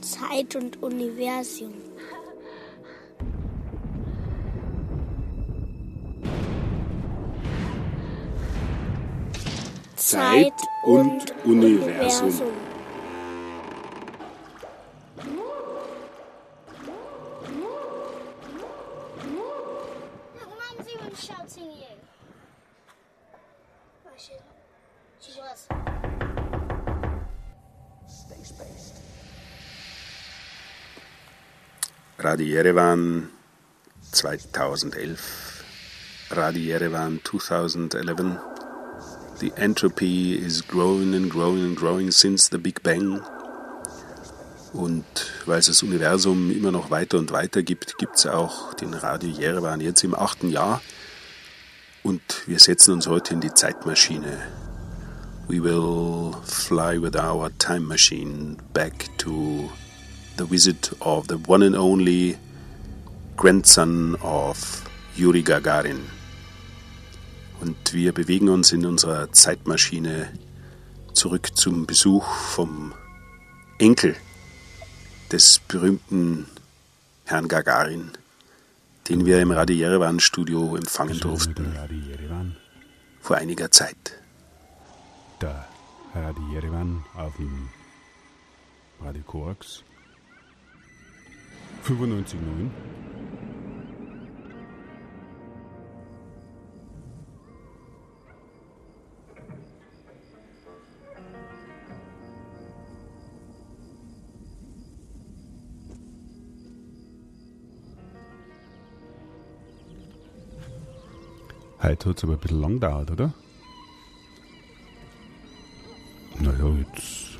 Zeit und Universum. Zeit und Universum. Look, Yerevan 2011. Radio Yerevan 2011. The entropy is growing and growing and growing since the Big Bang. Und weil es das Universum immer noch weiter und weiter gibt, gibt es auch den Radio Yerevan jetzt im achten Jahr. Und wir setzen uns heute in die Zeitmaschine. We will fly with our time machine back to the visit of the one and only grandson of Yuri Gagarin. Und wir bewegen uns in unserer Zeitmaschine zurück zum Besuch vom Enkel des berühmten Herrn Gagarin, den wir im Radio Yerevan Studio empfangen durften vor einiger Zeit. Der Radio Yerevan auf dem Radio Koax 95.9. Heute hat es aber ein bisschen lang gedauert, oder? Naja, jetzt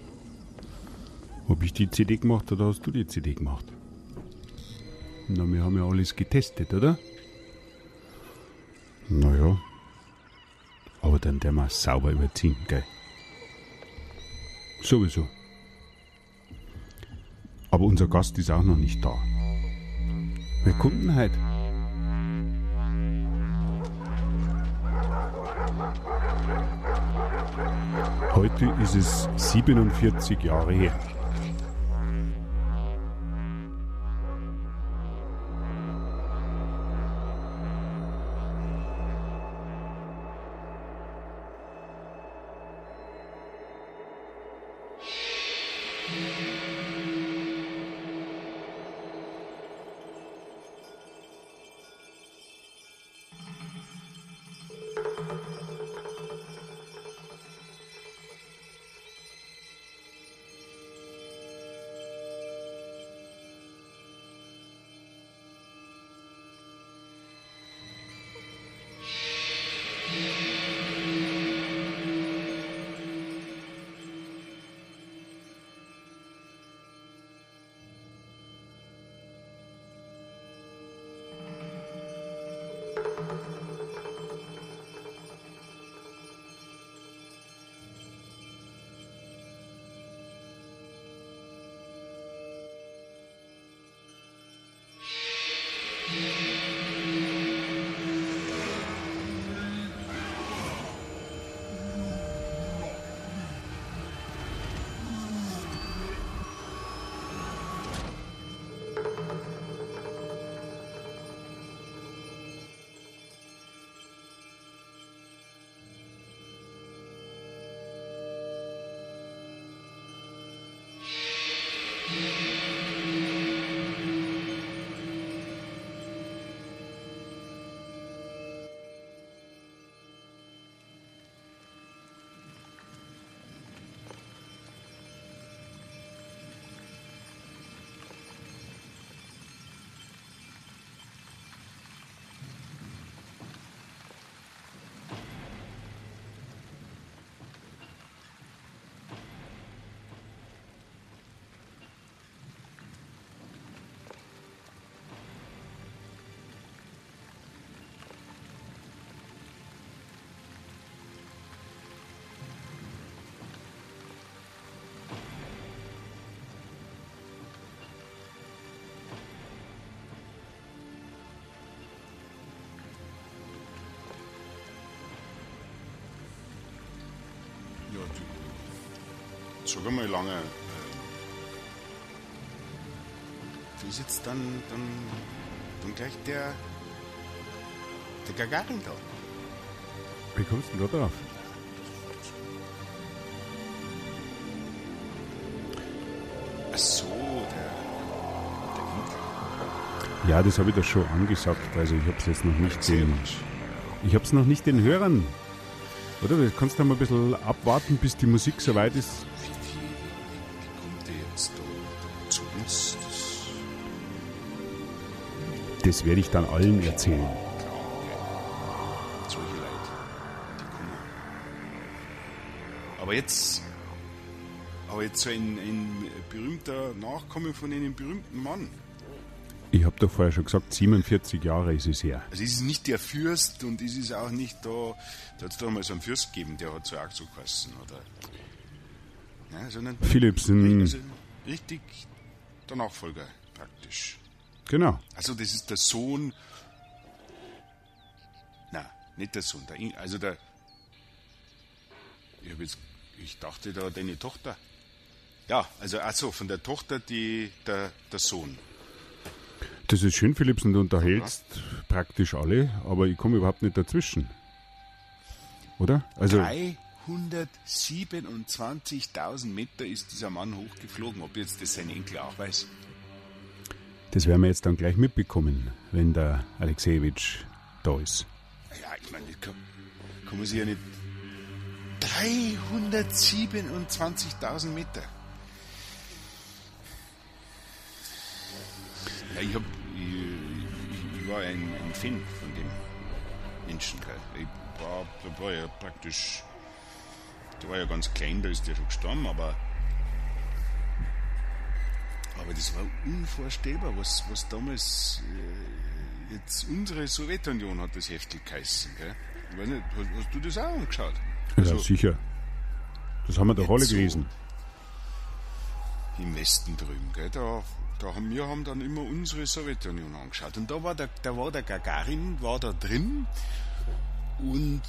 habe ich die CD gemacht oder hast du die CD gemacht? Na, wir haben ja alles getestet, oder? Naja. Aber dann der wir sauber überziehen, gell? Sowieso. Aber unser Gast ist auch noch nicht da. Wer kommt denn heute? Heute ist es 47 Jahre her. Sag mal lange. Äh, wie ist jetzt dann, dann, dann gleich der, der Gagarin da? Wie kommst du denn da drauf? Ach so, der, der. Ja, das habe ich doch schon angesagt. Also ich habe es jetzt noch nicht den, Mensch. ich habe es noch nicht den Hörern. Oder? Du kannst du mal ein bisschen abwarten, bis die Musik soweit ist. Das, werde ich dann allen erzählen. Aber jetzt, aber jetzt so ein, ein berühmter Nachkomme von einem berühmten Mann. Ich habe doch vorher schon gesagt, 47 Jahre ist es her. Also es ist nicht der Fürst und es ist auch nicht da, da hat es da mal so einen Fürst gegeben, der hat so auch so geheißen, oder? Ja, sondern Philipsen, also richtig der Nachfolger praktisch. Genau. Also das ist der Sohn. Nein, nicht der Sohn. Der, In- also der. Ich, jetzt, ich dachte da deine Tochter. Ja, also also von der Tochter die der, der Sohn. Das ist schön, Philipsen, du unterhältst praktisch alle, aber ich komme überhaupt nicht dazwischen. Oder? Also, 327.000 Meter ist dieser Mann hochgeflogen. Ob jetzt das sein Enkel auch weiß? Das werden wir jetzt dann gleich mitbekommen, wenn der Alexejewitsch da ist. Ja, ich meine, das kann, kann man sich ja nicht. 327.000 Meter. Ja, ich, hab, ich, ich, war ein, ein Fan von dem Menschen. Ich war, war ja praktisch. Der war ja ganz klein, da ist der schon gestorben, aber. Aber das war unvorstellbar, was, was damals. Äh, jetzt unsere Sowjetunion hat das Heftel geheißen. Gell. Ich weiß nicht, hast, hast du das auch angeschaut? ja, sicher. Das haben wir doch alle Also, so. gelesen. im Westen drüben, gell, da, da haben wir haben dann immer unsere Sowjetunion angeschaut. Und da war der, da war der Gagarin, war da drin und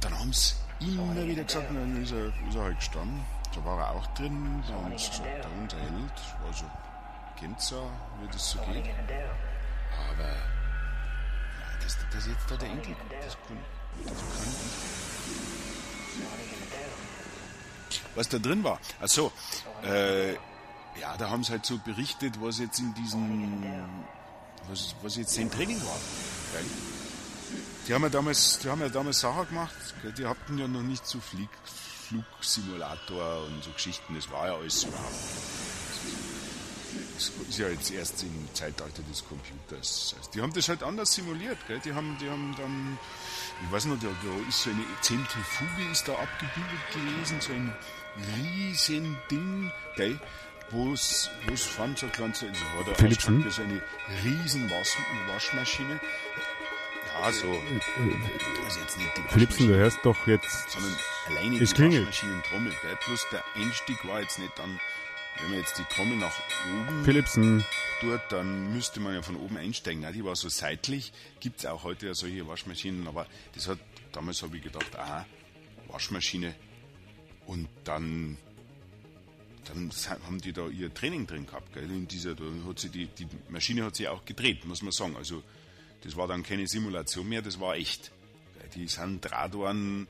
dann haben sie immer wieder gesagt, dann ist er, ist er halt gestanden. Da war er auch drin, da haben sie gesagt, der unser Held, also ja, wie das so geht. Aber ja, das, das jetzt da der Enkel, das kann, das kann ich was da drin war. Achso, äh, ja, da haben sie halt so berichtet, was jetzt in diesem, was, was jetzt sein Training war. Gell? Die haben ja damals, die haben ja damals Sachen gemacht, die hatten ja noch nicht so Flieg, Flugsimulator und so Geschichten, das war ja alles überhaupt. Das ist ja jetzt erst im Zeitalter des Computers. Also die haben das halt anders simuliert, gell? Die haben, die haben dann, ich weiß noch, da, da ist so eine Zentrifuge ist da abgebildet gewesen, so ein riesen Ding, gell? Wo es, wo es fand, so ein kleines, also war da Philipsen? ausgestattet, so eine riesen Wasch, Waschmaschine. Ja, so, also jetzt nicht die Philipsen, du hörst doch jetzt. sondern alleine die klingelt. Waschmaschinentrommel, gell? Plus der Einstieg war jetzt nicht dann, wenn man jetzt die Trommel nach oben Philipsen, dort, dann müsste man ja von oben einsteigen. Die war so seitlich. Gibt es auch heute ja solche Waschmaschinen, aber das hat, damals habe ich gedacht, aha, Waschmaschine. Und dann, dann haben die da ihr Training drin gehabt. Gell? In dieser, da hat sie die, die Maschine hat sich auch gedreht, muss man sagen. Also das war dann keine Simulation mehr, das war echt. Gell? Die sind Drahtwaren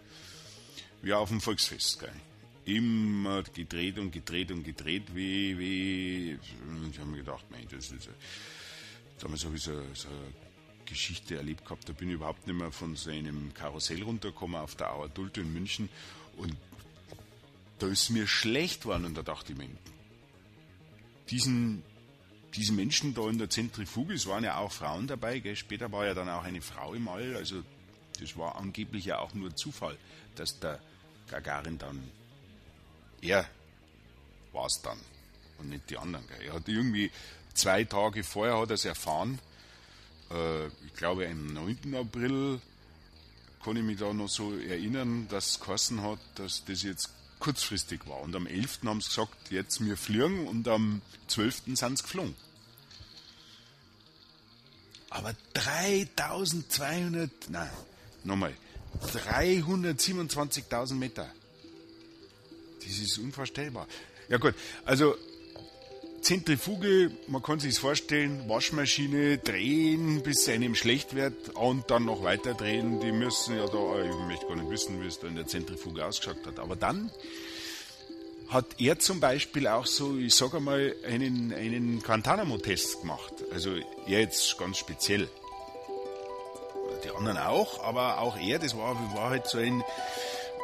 wie auf dem Volksfest. Gell? Immer gedreht und gedreht und gedreht, wie, wie. Ich habe mir gedacht, mein, das ist. Damals habe ich so, so eine Geschichte erlebt gehabt, da bin ich überhaupt nicht mehr von so einem Karussell runtergekommen auf der Auer Dulte in München und da ist mir schlecht geworden und da dachte ich mir, diesen, diesen Menschen da in der Zentrifuge, es waren ja auch Frauen dabei, gell? später war ja dann auch eine Frau im All, also das war angeblich ja auch nur Zufall, dass der Gagarin dann, er war es dann und nicht die anderen. Gell? Er hat irgendwie zwei Tage vorher hat er erfahren, äh, ich glaube am 9. April kann ich mich da noch so erinnern, dass es geheißen hat, dass das jetzt kurzfristig war. Und am 11. haben sie gesagt, jetzt wir fliegen und am 12. sind sie geflogen. Aber 3200, nein, nochmal, 327.000 Meter. Das ist unvorstellbar. Ja gut, also Zentrifuge, man kann sich vorstellen, Waschmaschine drehen, bis es einem schlecht wird und dann noch weiter drehen. Die müssen ja da, ich möchte gar nicht wissen, wie es da in der Zentrifuge ausgeschaut hat. Aber dann hat er zum Beispiel auch so, ich sage einmal, einen, einen Guantanamo-Test gemacht. Also er jetzt ganz speziell. Die anderen auch, aber auch er, das war, war halt so ein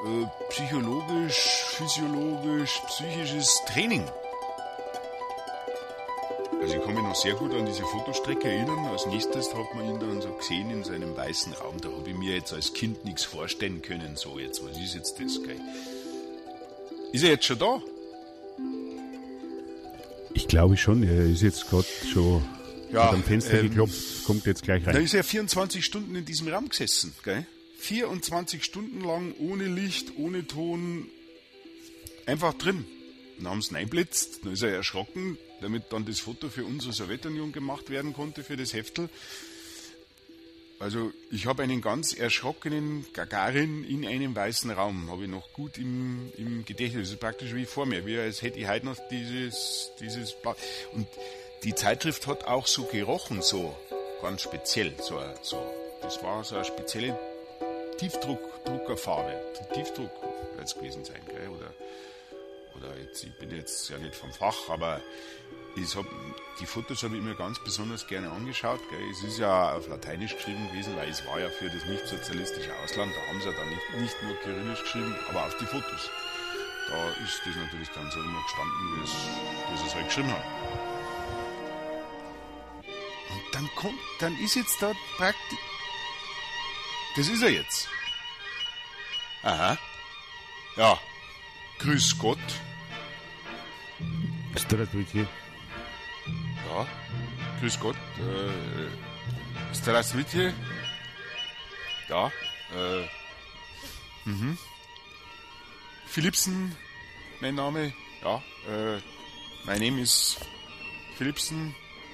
äh, psychologisch, physiologisch, psychisches Training. Also ich kann mich noch sehr gut an diese Fotostrecke erinnern. Als nächstes hat man ihn dann so gesehen in seinem weißen Raum. Da habe ich mir jetzt als Kind nichts vorstellen können. So, jetzt, was ist jetzt das, gell? Ist er jetzt schon da? Ich glaube schon, er ist jetzt gerade schon Ja, am Fenster ähm, geklopft, kommt jetzt gleich Da rein. ist er 24 Stunden in diesem Raum gesessen, gell? 24 Stunden lang ohne Licht, ohne Ton, einfach drin. Dann haben sie ihn einblitzt, dann ist er erschrocken, damit dann das Foto für unsere Sowjetunion gemacht werden konnte, für das Heftel. Also ich habe einen ganz erschrockenen Gagarin in einem weißen Raum, habe ich noch gut im, im Gedächtnis. Das ist praktisch wie vor mir, wie als hätte ich heute noch dieses, dieses Blatt. Und die Zeitschrift hat auch so gerochen, so ganz speziell. So, so. Das war so eine spezielle Tiefdruckdruckerfarbe. Tiefdruck wird es gewesen sein, gell? Oder, oder jetzt, ich bin jetzt ja nicht vom Fach, aber ich hab, die Fotos habe ich mir ganz besonders gerne angeschaut. Gell. Es ist ja auf Lateinisch geschrieben gewesen, weil es war ja für das nicht-sozialistische Ausland. Da haben sie ja dann nicht, nicht nur Kyrillisch geschrieben, aber auf die Fotos. Da ist das natürlich dann so immer gestanden, wie sie es halt geschrieben haben. Und dann kommt, dann ist jetzt da praktisch. Das ist er jetzt. Aha. Ja. Grüß Gott. Здравствуйте. Ja, grüß Gott. Äh, Здравствуйте. Ja, äh, mhm. Philipsen, mein Name. Ja, äh, mein Name ist Philipsen.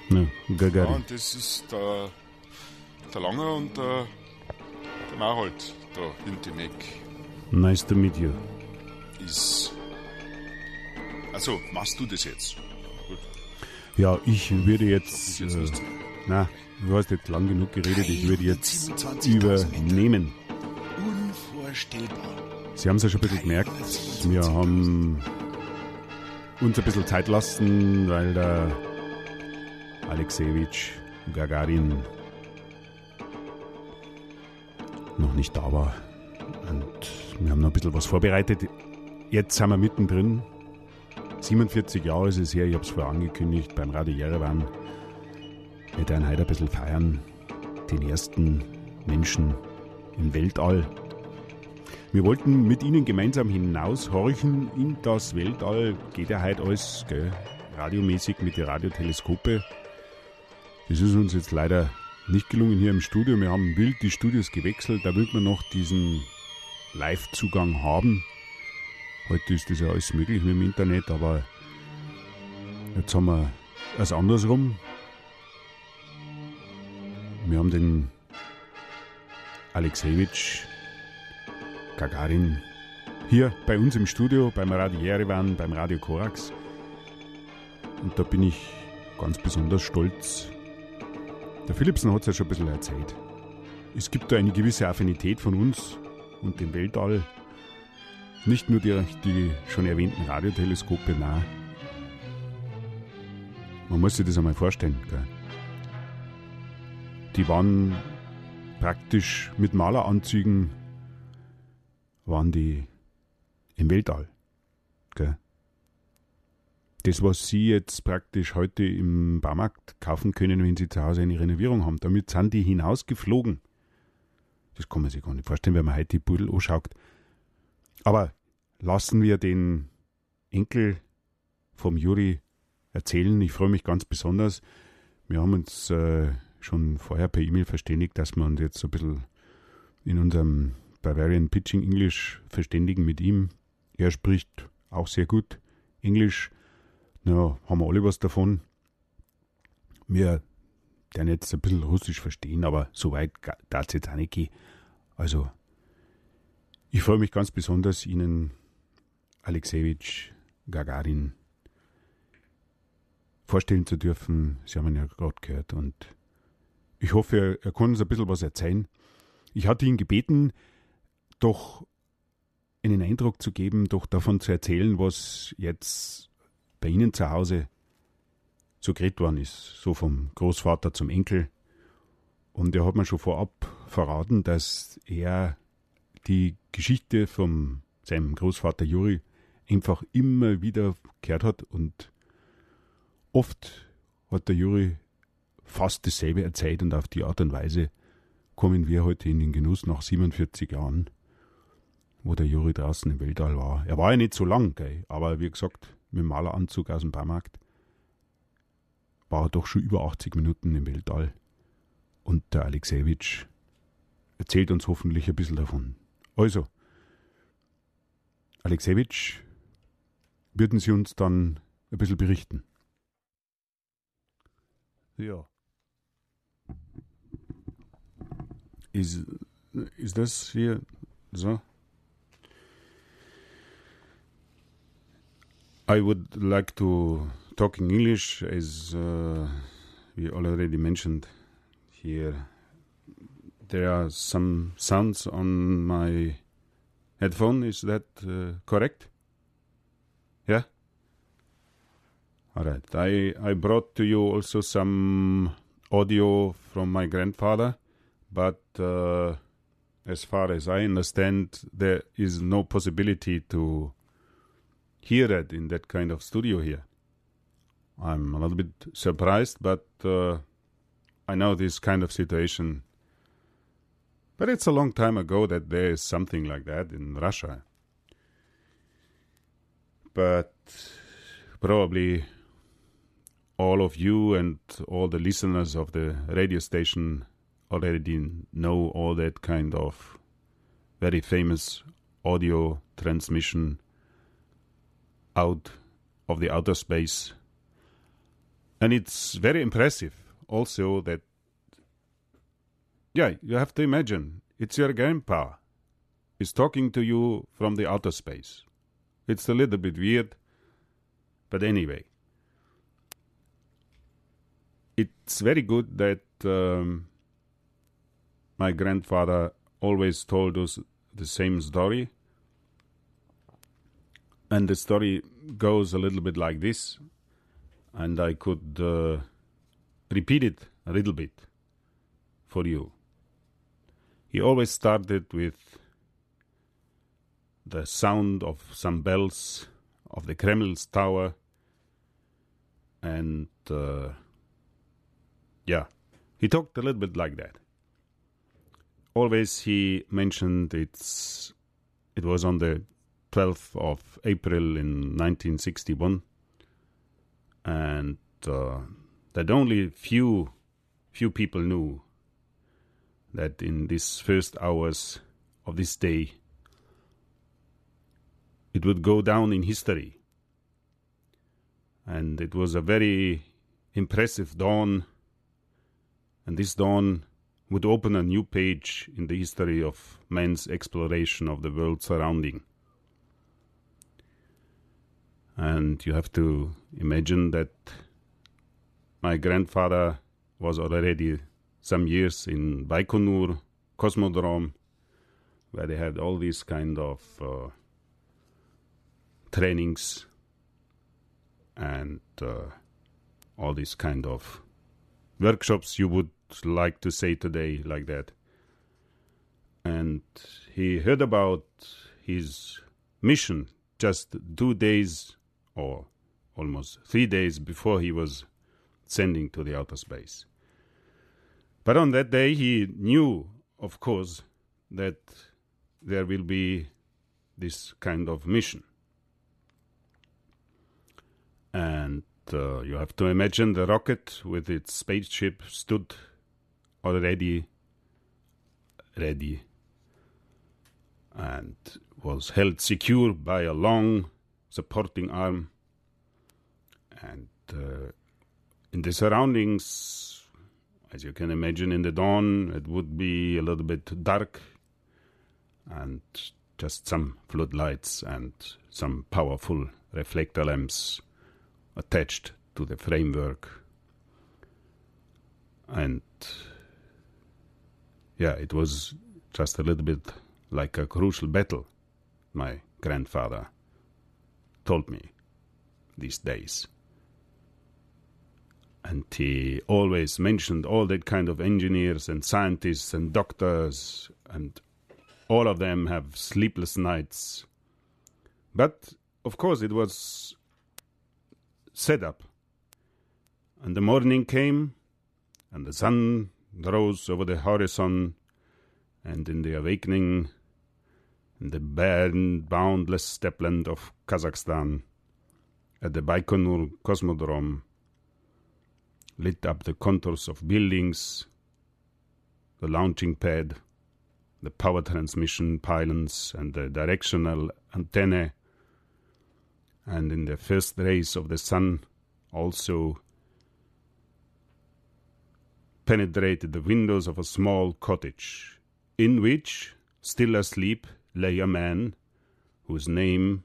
No, Ja, Gagarin. und das ist der, der Langer und der, der Marhold, da hinten weg. Nice to meet you. Ist. Also, machst du das jetzt? Gut. Ja, ich würde Ich jetzt. jetzt Äh, na, du hast jetzt lang genug geredet, ich würde jetzt 327.000 übernehmen. Unvorstellbar. Sie haben es ja schon ein bisschen gemerkt. Wir haben uns ein bisschen Zeit lassen, weil der Alexejewitsch Gagarin noch nicht da war. Und wir haben noch ein bisschen was vorbereitet. Jetzt sind wir mittendrin. 47 Jahre ist es her, ich habe es vorher angekündigt, beim Radio Jerewan. Wir werden heute ein bisschen feiern. Den ersten Menschen im Weltall. Wir wollten mit Ihnen gemeinsam hinaushorchen in das Weltall. Geht ja heute alles, gell? radiomäßig mit den Radioteleskope. Das ist uns jetzt leider nicht gelungen hier im Studio. Wir haben wild die Studios gewechselt. Da will man noch diesen Live-Zugang haben. Heute ist das ja alles möglich mit dem Internet, aber jetzt haben wir es andersrum. Wir haben den Alexejewitsch Gagarin hier bei uns im Studio, beim Radio Jerewan, beim Radio Korax. Und da bin ich ganz besonders stolz. Der Philipsen hat es ja schon ein bisschen erzählt. Es gibt da eine gewisse Affinität von uns und dem Weltall. Nicht nur die, die schon erwähnten Radioteleskope, nein. Man muss sich das einmal vorstellen. Gell? Die waren praktisch mit Maleranzügen waren die im Weltall. Gell? Das, was Sie jetzt praktisch heute im Baumarkt kaufen können, wenn Sie zu Hause eine Renovierung haben, damit sind die hinausgeflogen. Das kann man sich gar nicht vorstellen, wenn man heute die Pudel anschaut. Aber lassen wir den Enkel vom Juri erzählen. Ich freue mich ganz besonders. Wir haben uns äh, schon vorher per E-Mail verständigt, dass wir uns jetzt so ein bisschen in unserem Bavarian Pitching English verständigen mit ihm. Er spricht auch sehr gut Englisch. Na, haben wir alle was davon. Wir werden jetzt ein bisschen Russisch verstehen, aber so weit darf es jetzt auch nicht gehen. Also, ich freue mich ganz besonders, Ihnen Alexejewitsch Gagarin vorstellen zu dürfen. Sie haben ihn ja gerade gehört und ich hoffe, er, er kann uns ein bisschen was erzählen. Ich hatte ihn gebeten, doch einen Eindruck zu geben, doch davon zu erzählen, was jetzt bei Ihnen zu Hause so geredet worden ist, so vom Großvater zum Enkel. Und er hat mir schon vorab verraten, dass er die Geschichte von seinem Großvater Juri einfach immer wieder gehört hat und oft hat der Juri fast dasselbe erzählt und auf die Art und Weise kommen wir heute in den Genuss nach 47 Jahren, wo der Juri draußen im Weltall war. Er war ja nicht so lang, gell, aber wie gesagt, mit dem Maleranzug aus dem Baumarkt war er doch schon über 80 Minuten im Weltall. Und der Alexejewitsch erzählt uns hoffentlich ein bisschen davon. Also, Alexejewitsch, würden Sie uns dann ein bisschen berichten? Ja. Ist, ist das hier so? I would like to talk in English, as uh, we already mentioned here. There are some sounds on my headphone. Is that uh, correct? Yeah. All right. I I brought to you also some audio from my grandfather, but uh, as far as I understand, there is no possibility to hear it in that kind of studio here. I'm a little bit surprised, but uh, I know this kind of situation. But it's a long time ago that there is something like that in Russia. But probably all of you and all the listeners of the radio station already know all that kind of very famous audio transmission out of the outer space. And it's very impressive also that, yeah, you have to imagine it's your grandpa is talking to you from the outer space. It's a little bit weird, but anyway. It's very good that um, my grandfather always told us the same story. And the story goes a little bit like this, and I could uh, repeat it a little bit for you. He always started with the sound of some bells of the Kremlin's tower, and uh, yeah, he talked a little bit like that. Always he mentioned it's it was on the 12th of April in 1961, and uh, that only few few people knew that in these first hours of this day it would go down in history. And it was a very impressive dawn, and this dawn would open a new page in the history of man's exploration of the world surrounding. And you have to imagine that my grandfather was already some years in Baikonur Cosmodrome, where they had all these kind of uh, trainings and uh, all these kind of workshops you would like to say today like that. And he heard about his mission just two days or almost three days before he was sending to the outer space. But on that day, he knew, of course, that there will be this kind of mission. And uh, you have to imagine the rocket with its spaceship stood already ready and was held secure by a long supporting arm. And uh, in the surroundings, as you can imagine, in the dawn, it would be a little bit dark and just some floodlights and some powerful reflector lamps attached to the framework. And yeah, it was just a little bit like a crucial battle, my grandfather told me these days. And he always mentioned all that kind of engineers and scientists and doctors, and all of them have sleepless nights. But of course, it was set up. And the morning came, and the sun rose over the horizon, and in the awakening, in the barren, boundless steppeland of Kazakhstan, at the Baikonur Cosmodrome, lit up the contours of buildings, the launching pad, the power transmission pylons, and the directional antennae, and in the first rays of the sun also penetrated the windows of a small cottage, in which, still asleep, lay a man whose name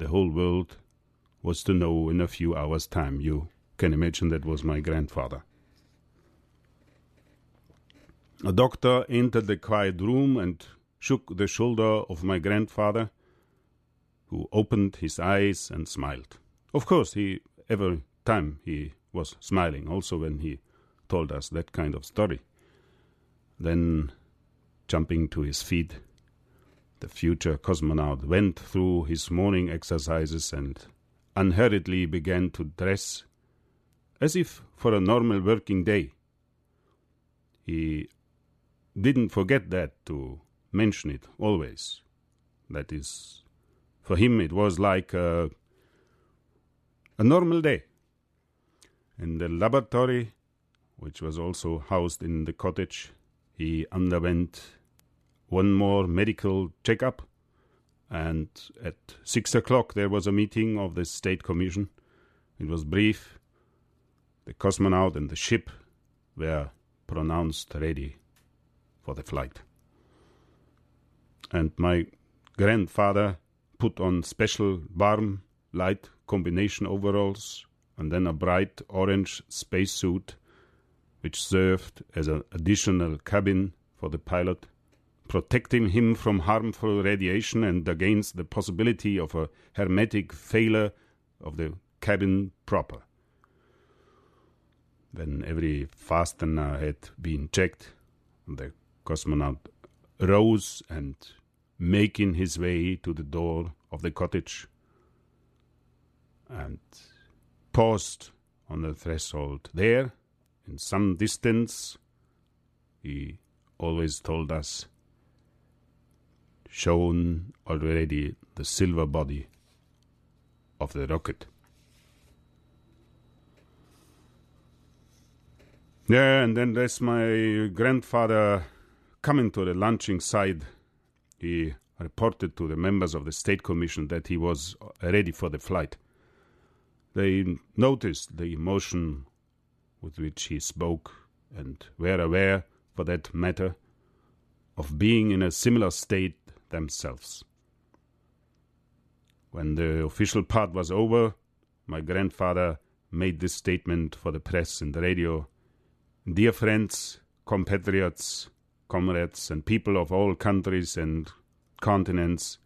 the whole world was to know in a few hours' time. You can imagine that was my grandfather. A doctor entered the quiet room and shook the shoulder of my grandfather, who opened his eyes and smiled. Of course, he every time he was smiling, also when he told us that kind of story. Then, jumping to his feet, the future cosmonaut went through his morning exercises and unhurriedly began to dress as if for a normal working day. He didn't forget that to mention it always. That is, for him, it was like a, a normal day. In the laboratory, which was also housed in the cottage, he underwent one more medical checkup, and at six o'clock there was a meeting of the State Commission. It was brief. The cosmonaut and the ship were pronounced ready for the flight. And my grandfather put on special warm, light combination overalls and then a bright orange spacesuit, which served as an additional cabin for the pilot, protecting him from harmful radiation and against the possibility of a hermetic failure of the cabin proper. When every fastener had been checked, the cosmonaut rose and, making his way to the door of the cottage, and paused on the threshold. There, in some distance, he always told us, shone already the silver body of the rocket. Yeah, and then there's my grandfather coming to the launching side. He reported to the members of the State Commission that he was ready for the flight. They noticed the emotion with which he spoke and were aware, for that matter, of being in a similar state themselves. When the official part was over, my grandfather made this statement for the press and the radio Dear friends, compatriots, comrades, and people of all countries and continents,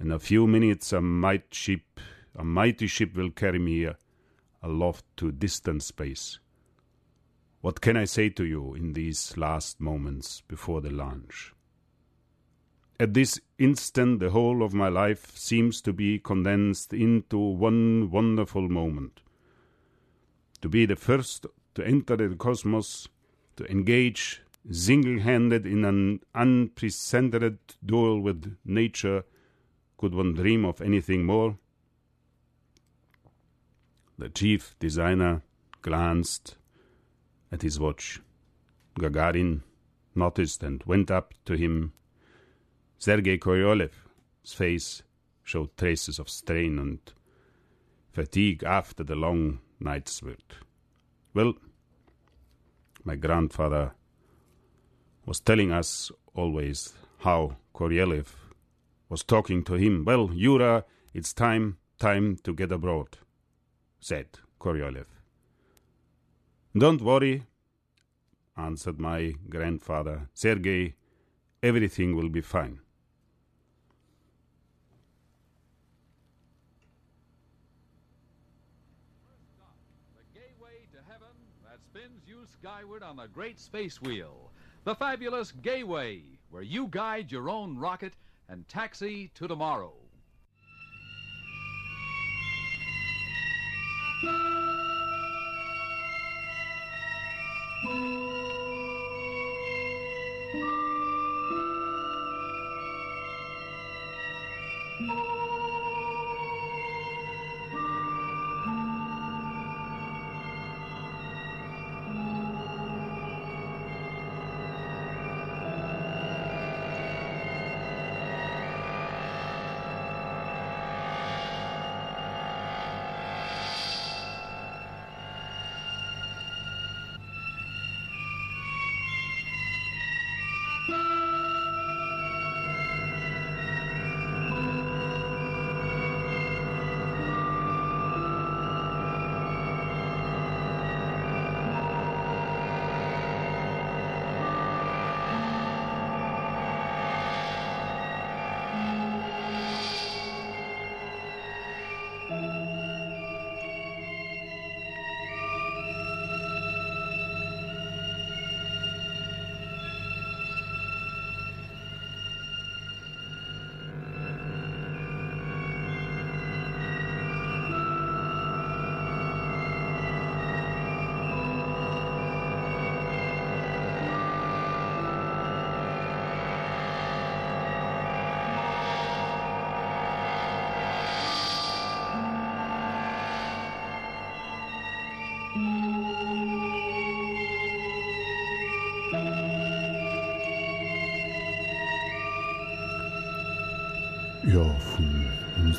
in a few minutes a mighty ship, a mighty ship will carry me aloft to distant space. What can I say to you in these last moments before the launch? At this instant, the whole of my life seems to be condensed into one wonderful moment. To be the first to enter the cosmos, to engage single handed in an unprecedented duel with nature, could one dream of anything more? The chief designer glanced at his watch. Gagarin noticed and went up to him. Sergei Korolev's face showed traces of strain and fatigue after the long night's work. Well, my grandfather was telling us always how Korolev was talking to him. Well, Yura, it's time, time to get abroad, said Koryolev. Don't worry, answered my grandfather, Sergei, everything will be fine. The gateway to heaven that spins you skyward on the great space wheel. The fabulous Gayway, where you guide your own rocket and taxi to tomorrow.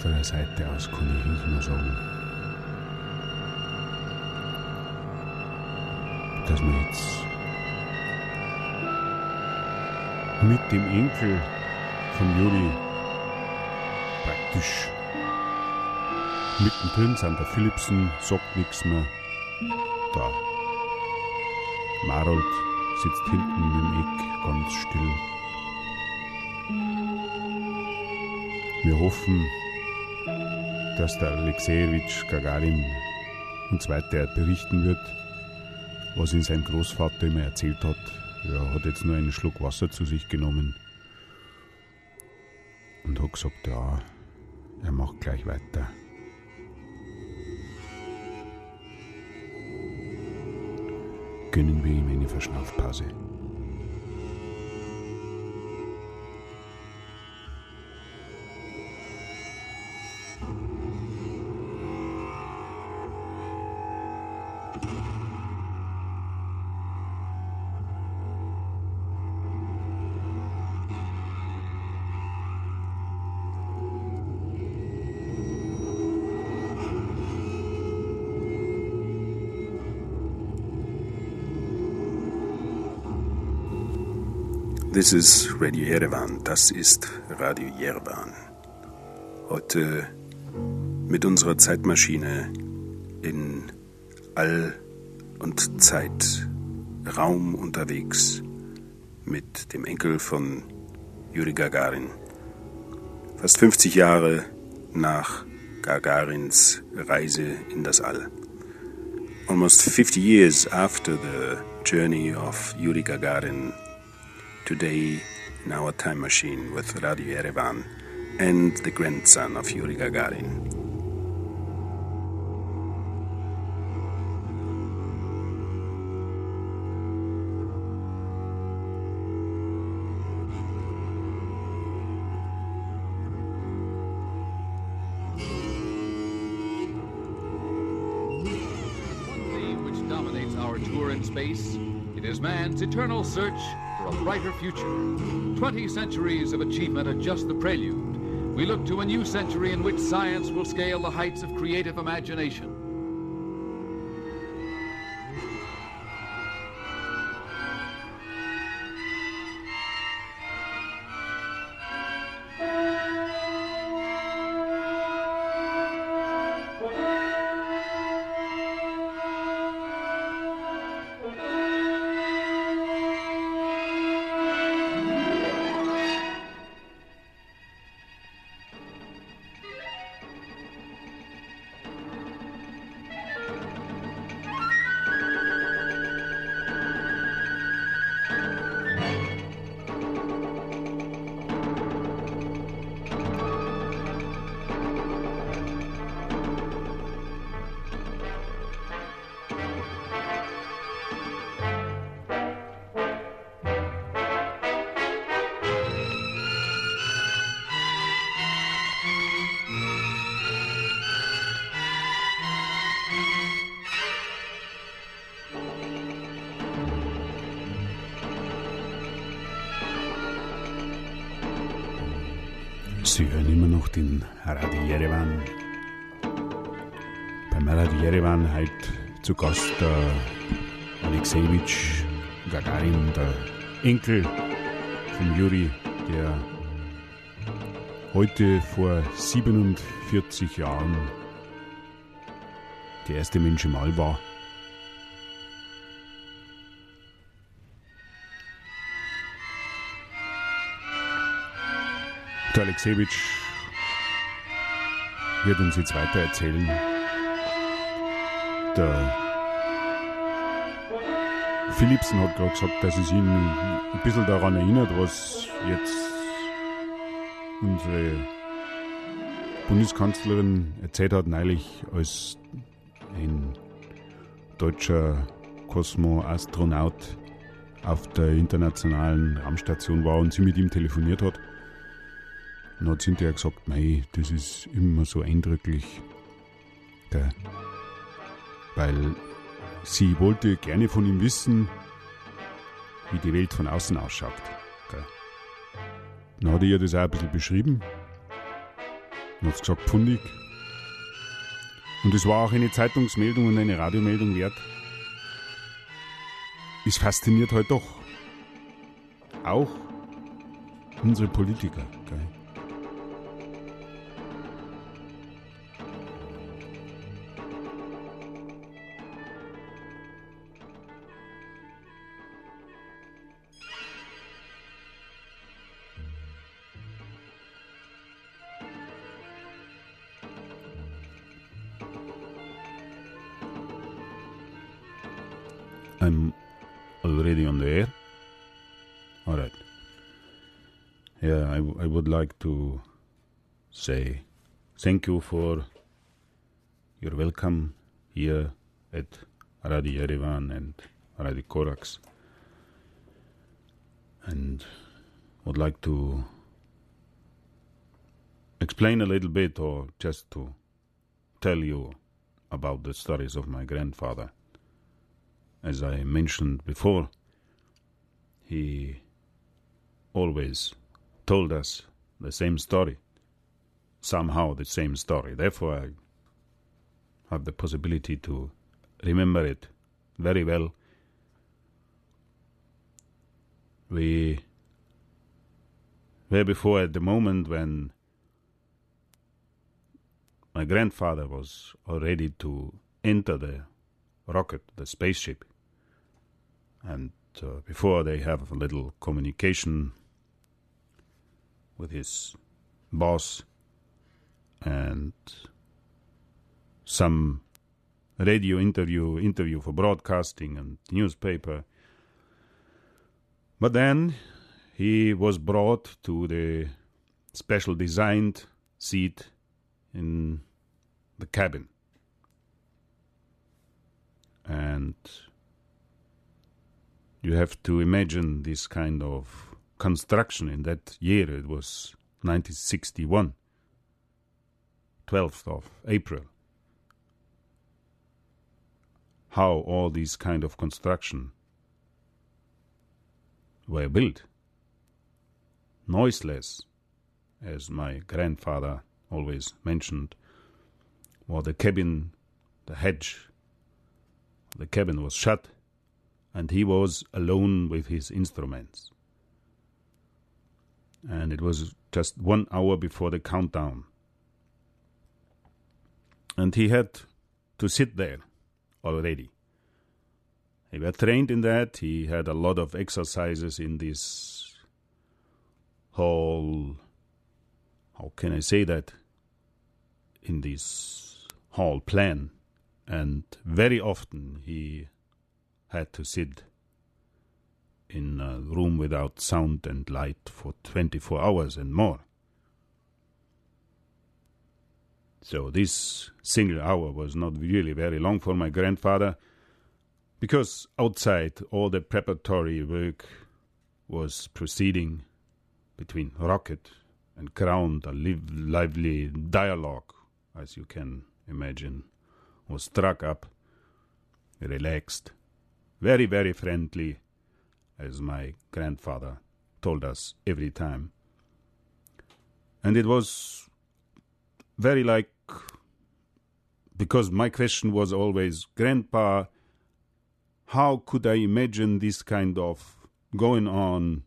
Unserer Seite aus kann ich eigentlich nur sagen, dass wir jetzt mit dem Enkel von Juri praktisch mittendrin sind. Der Philipsen sagt nichts mehr. Der Marold sitzt hinten im Eck ganz still. Wir hoffen, dass der Alexejewitsch Gagarin uns weiter berichten wird, was ihn sein Großvater immer erzählt hat. Er hat jetzt nur einen Schluck Wasser zu sich genommen und hat gesagt, ja, er macht gleich weiter. Gönnen wir ihm eine Verschnaufpause. This is Radio Yerevan, das ist Radio Yerevan. Heute mit unserer Zeitmaschine in All und Zeit, Raum unterwegs mit dem Enkel von Juri Gagarin. Fast 50 Jahre nach Gagarins Reise in das All. Almost 50 years after the journey of Yuri Gagarin today in our time machine with Radio Yerevan and the grandson of Yuri Gagarin. One theme which dominates our tour in space, it is man's eternal search for a brighter future. Twenty centuries of achievement are just the prelude. We look to a new century in which science will scale the heights of creative imagination. Radio Jerewan. Beim Radio Jerewan heute zu Gast der Alexejewitsch Gagarin, der Enkel von Juri, der heute vor 47 Jahren der erste Mensch im All war. Der Alexejewitsch wird uns jetzt weiter erzählen. Der Philipsen hat gerade gesagt, dass es ihn ein bisschen daran erinnert, was jetzt unsere Bundeskanzlerin erzählt hat, neulich, als ein deutscher Kosmoastronaut auf der internationalen Raumstation war und sie mit ihm telefoniert hat. Und hat sie hinterher gesagt, mei, das ist immer so eindrücklich. Gell? Weil sie wollte gerne von ihm wissen, wie die Welt von außen ausschaut. Gell? Dann hat er ihr das auch ein bisschen beschrieben. Und hat gesagt, pfundig. Und es war auch eine Zeitungsmeldung und eine Radiomeldung wert. Es fasziniert halt doch. Auch unsere Politiker. I'm already on the air. All right. Yeah, I, w- I would like to say thank you for your welcome here at Radio Yerevan and Radio Corax. And would like to explain a little bit or just to tell you about the stories of my grandfather as I mentioned before, he always told us the same story, somehow the same story. Therefore, I have the possibility to remember it very well. We were before at the moment when my grandfather was already to enter the rocket, the spaceship and uh, before they have a little communication with his boss and some radio interview interview for broadcasting and newspaper. But then he was brought to the special designed seat in the cabin. And you have to imagine this kind of construction in that year. It was 1961, 12th of April. How all these kind of construction were built. Noiseless, as my grandfather always mentioned, while the cabin, the hedge, the cabin was shut and he was alone with his instruments. And it was just one hour before the countdown. And he had to sit there already. He was trained in that. He had a lot of exercises in this whole, how can I say that? In this whole plan. And very often he had to sit in a room without sound and light for 24 hours and more. So this single hour was not really very long for my grandfather because outside all the preparatory work was proceeding between rocket and ground, a liv- lively dialogue, as you can imagine, was struck up, relaxed, very, very friendly, as my grandfather told us every time. And it was very like, because my question was always, Grandpa, how could I imagine this kind of going on?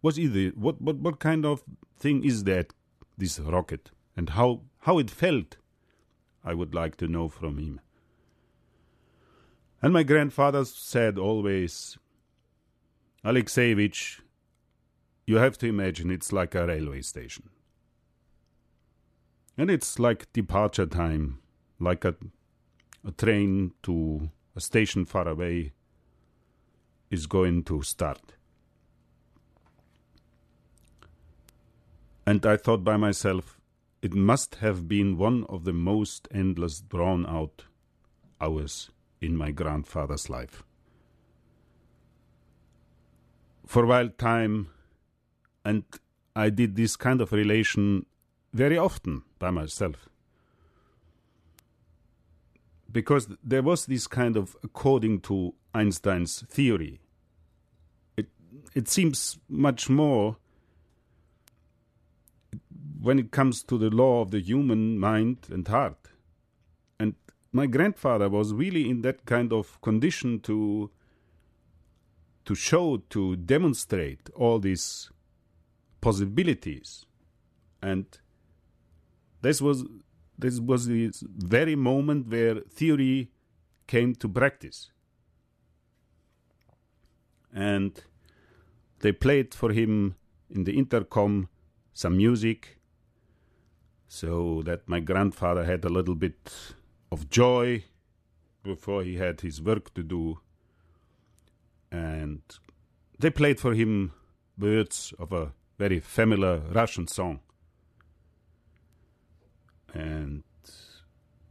What is either what what what kind of thing is that this rocket and how how it felt? I would like to know from him. And my grandfather said always, Alexeyevich, you have to imagine it's like a railway station. And it's like departure time, like a, a train to a station far away is going to start. And I thought by myself, it must have been one of the most endless, drawn out hours in my grandfather's life. For a while time, and I did this kind of relation very often by myself. Because there was this kind of, according to Einstein's theory, it, it seems much more when it comes to the law of the human mind and heart. My grandfather was really in that kind of condition to to show, to demonstrate all these possibilities. And this was this was the very moment where theory came to practice. And they played for him in the intercom some music so that my grandfather had a little bit of joy before he had his work to do. And they played for him words of a very familiar Russian song. And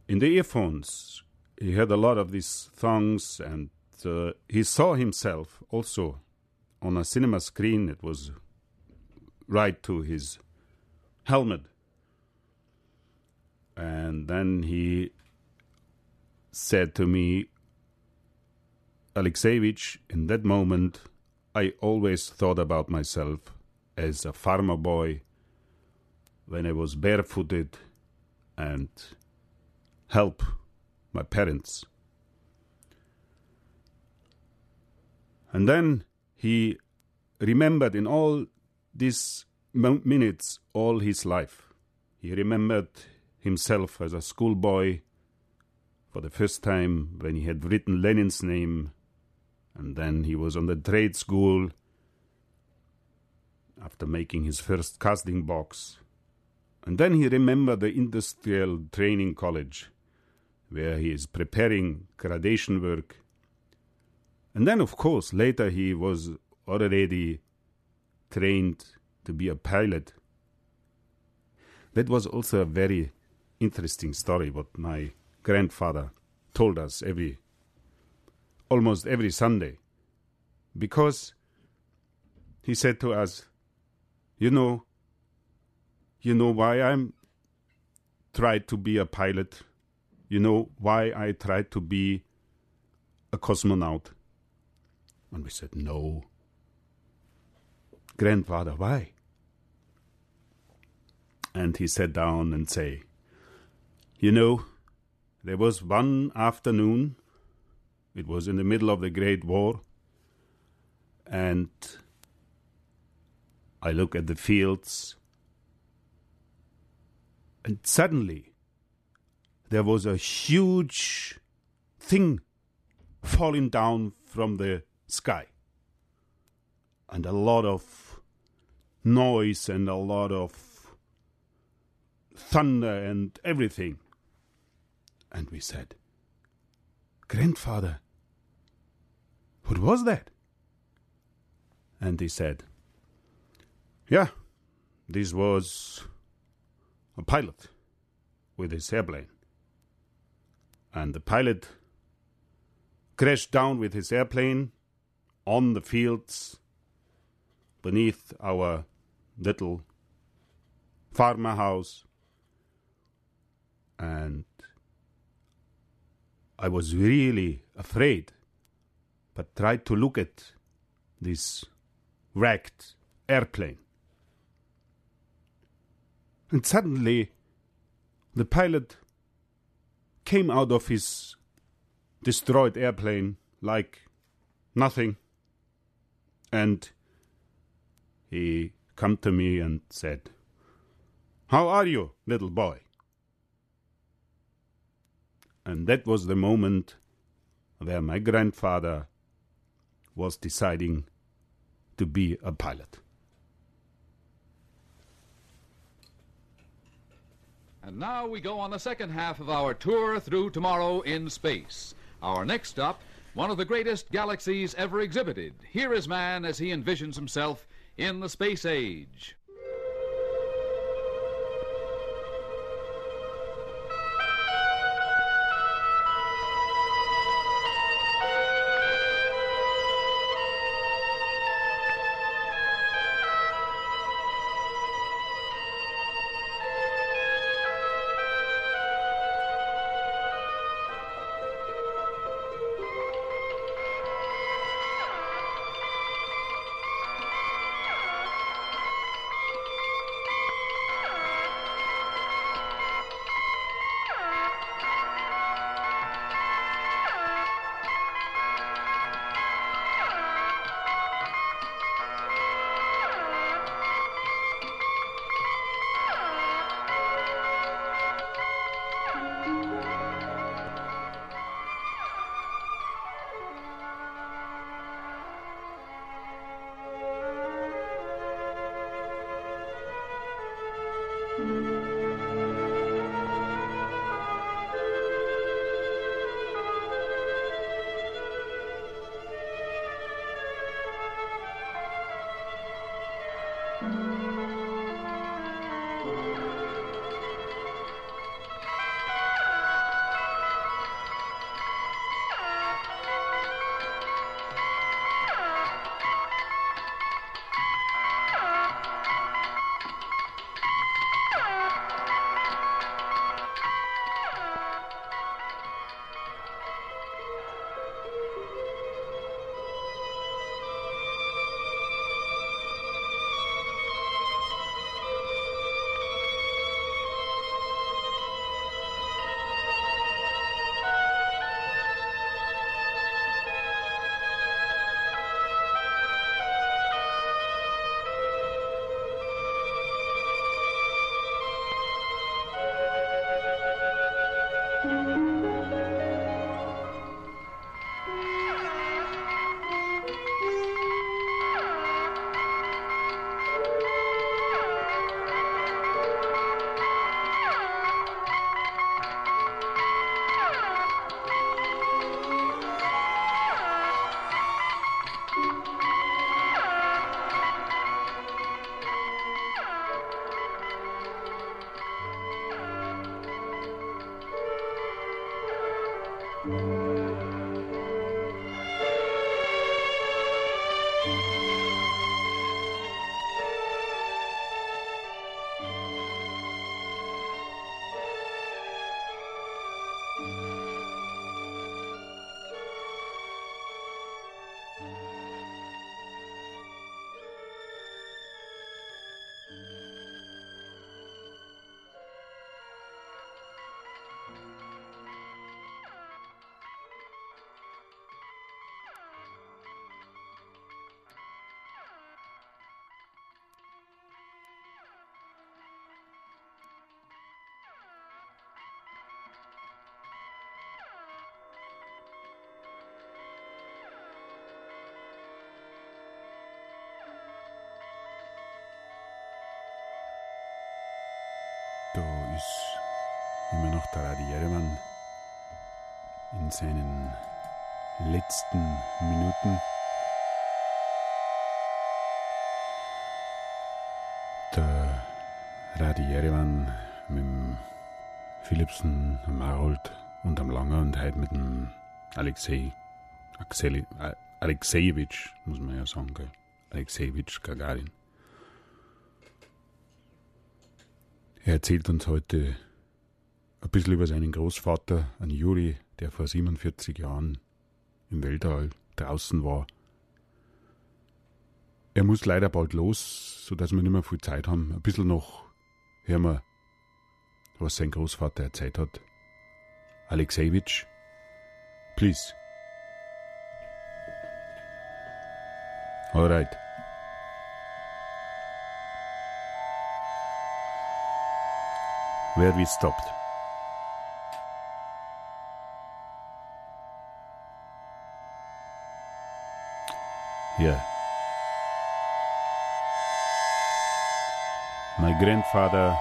in the earphones, he heard a lot of these songs, and uh, he saw himself also on a cinema screen. It was right to his helmet. And then he said to me, Alexeyevich, in that moment, I always thought about myself as a farmer boy when I was barefooted and help my parents. And then he remembered in all these minutes all his life. He remembered himself as a schoolboy for the first time when he had written Lenin's name, and then he was on the trade school after making his first casting box. And then he remembered the industrial training college where he is preparing gradation work. And then, of course, later he was already trained to be a pilot. That was also a very interesting story what my grandfather told us every almost every Sunday because he said to us you know you know why I'm tried to be a pilot? You know why I tried to be a cosmonaut? And we said no. Grandfather why? And he sat down and say you know, there was one afternoon, it was in the middle of the Great War, and I look at the fields, and suddenly there was a huge thing falling down from the sky, and a lot of noise and a lot of thunder and everything. And we said, Grandfather, what was that? And he said, Yeah, this was a pilot with his airplane. And the pilot crashed down with his airplane on the fields beneath our little farmer house. And I was really afraid, but tried to look at this wrecked airplane. And suddenly, the pilot came out of his destroyed airplane like nothing. And he come to me and said, How are you, little boy? And that was the moment where my grandfather was deciding to be a pilot. And now we go on the second half of our tour through tomorrow in space. Our next stop, one of the greatest galaxies ever exhibited. Here is man as he envisions himself in the space age. Da der Radi Jerewan in seinen letzten Minuten. Der Radi Jerewan mit dem Philipsen, dem Marold und am Langer und heute mit dem Alexei, Axeli, äh, Alexejewitsch, muss man ja sagen, gell? Alexejewitsch Gagarin. Er erzählt uns heute ein bisschen über seinen Großvater, einen Juri, der vor 47 Jahren im Weltall draußen war. Er muss leider bald los, sodass wir nicht mehr viel Zeit haben. Ein bisschen noch hör mal, was sein Großvater erzählt hat. Alexejewitsch, please. All right. Where we stopped. My grandfather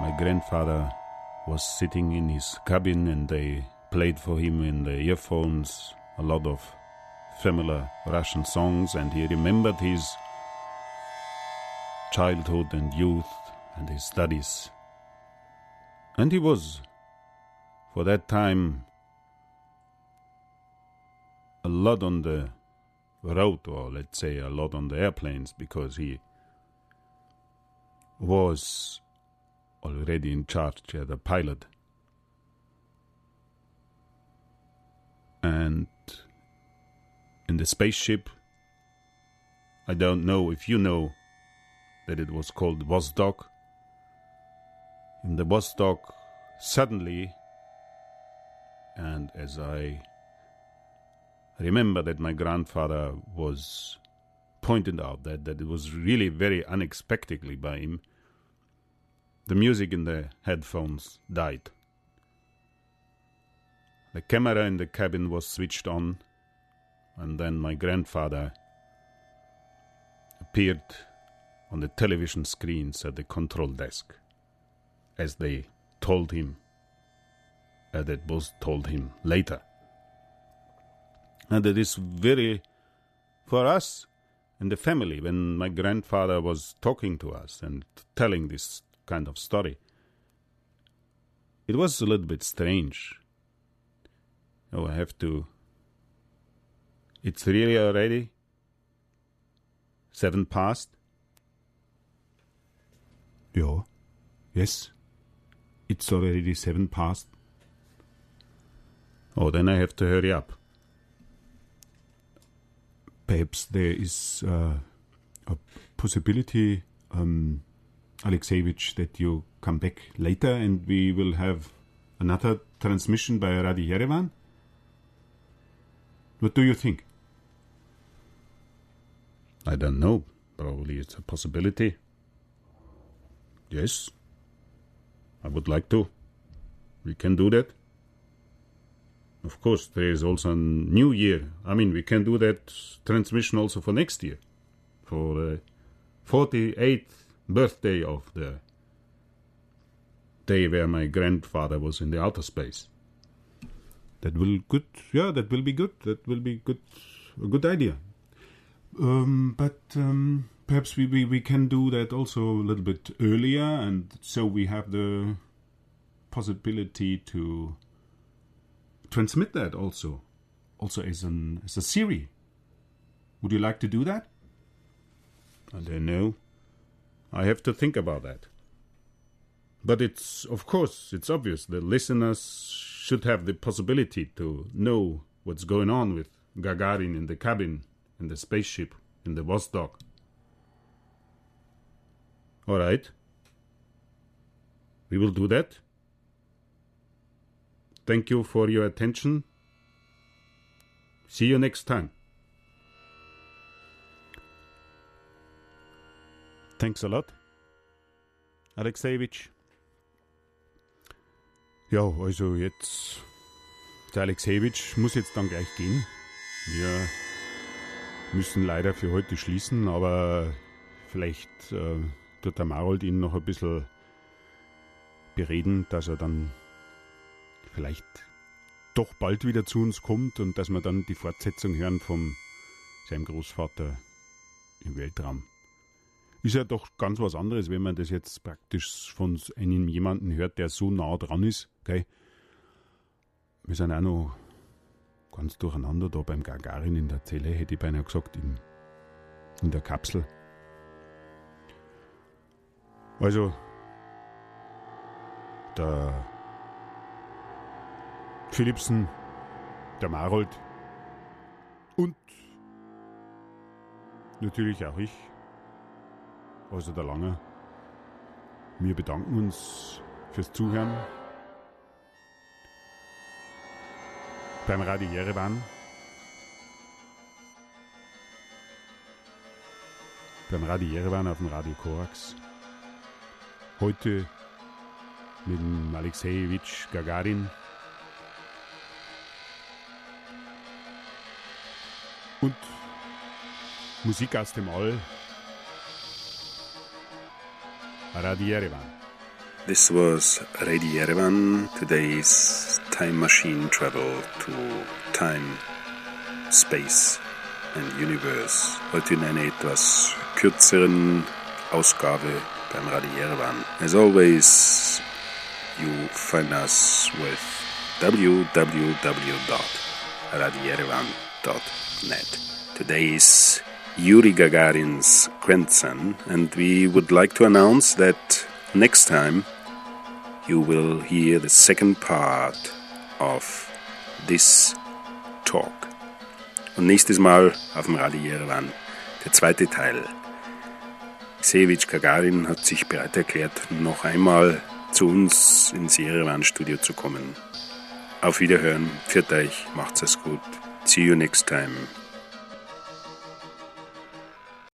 my grandfather was sitting in his cabin and they played for him in the earphones a lot of familiar Russian songs and he remembered his childhood and youth and his studies. And he was, for that time, a lot on the road, or let's say a lot on the airplanes, because he was already in charge as a pilot. And in the spaceship, I don't know if you know that it was called Vostok. In the Vostok, suddenly, and as I remember that my grandfather was pointed out that, that it was really very unexpectedly by him the music in the headphones died. The camera in the cabin was switched on, and then my grandfather appeared on the television screens at the control desk, as they told him, as it was told him later. And it is very, for us in the family, when my grandfather was talking to us and telling this kind of story. It was a little bit strange. Oh, I have to. It's really already seven past? Ja. Yes. It's already seven past. Oh, then I have to hurry up. Perhaps there is uh, a possibility um, Alexeyevich, that you come back later and we will have another transmission by Radio Yerevan? What do you think? I don't know. Probably it's a possibility. Yes. I would like to. We can do that. Of course, there is also a new year. I mean, we can do that transmission also for next year. For the 48th birthday of the day where my grandfather was in the outer space. That will good. Yeah, that will be good. That will be good. A good idea. Um, but um, perhaps we, we, we can do that also a little bit earlier, and so we have the possibility to transmit that also, also as an as a series. Would you like to do that? I don't know. I have to think about that. But it's, of course, it's obvious the listeners should have the possibility to know what's going on with Gagarin in the cabin, in the spaceship, in the Vostok. All right. We will do that. Thank you for your attention. See you next time. Thanks a lot, Alexejewitsch. Ja, also jetzt, der Alexejewitsch muss jetzt dann gleich gehen. Wir müssen leider für heute schließen, aber vielleicht äh, tut der Marold ihn noch ein bisschen bereden, dass er dann vielleicht doch bald wieder zu uns kommt und dass wir dann die Fortsetzung hören von seinem Großvater im Weltraum ist ja doch ganz was anderes, wenn man das jetzt praktisch von einem jemanden hört, der so nah dran ist. Gell? Wir sind auch noch ganz durcheinander da beim Gagarin in der Zelle, hätte ich beinahe gesagt, in, in der Kapsel. Also, der Philipsen, der Marold und natürlich auch ich also der Lange, wir bedanken uns fürs Zuhören beim Radio Jerewan. Beim Radio Jerewan auf dem Radio Korax. Heute mit dem Alexejewitsch Gagarin. Und Musik aus dem All. Radio Yerevan. This was Radio Yerevan, today's time machine travel to time, space and universe. Heute in einer etwas kürzeren Ausgabe beim Radio Yerevan. As always, you find us with www.radioyerevan.net. Today is Yuri Gagarin's grandson, and we would like to announce that next time you will hear the second part of this talk. Und nächstes Mal auf dem Radio Yerevan der zweite Teil. Sevich Gagarin hat sich bereit erklärt, noch einmal zu uns ins Yerevan-Studio zu kommen. Auf Wiederhören, pfiat euch, macht's es gut. See you next time.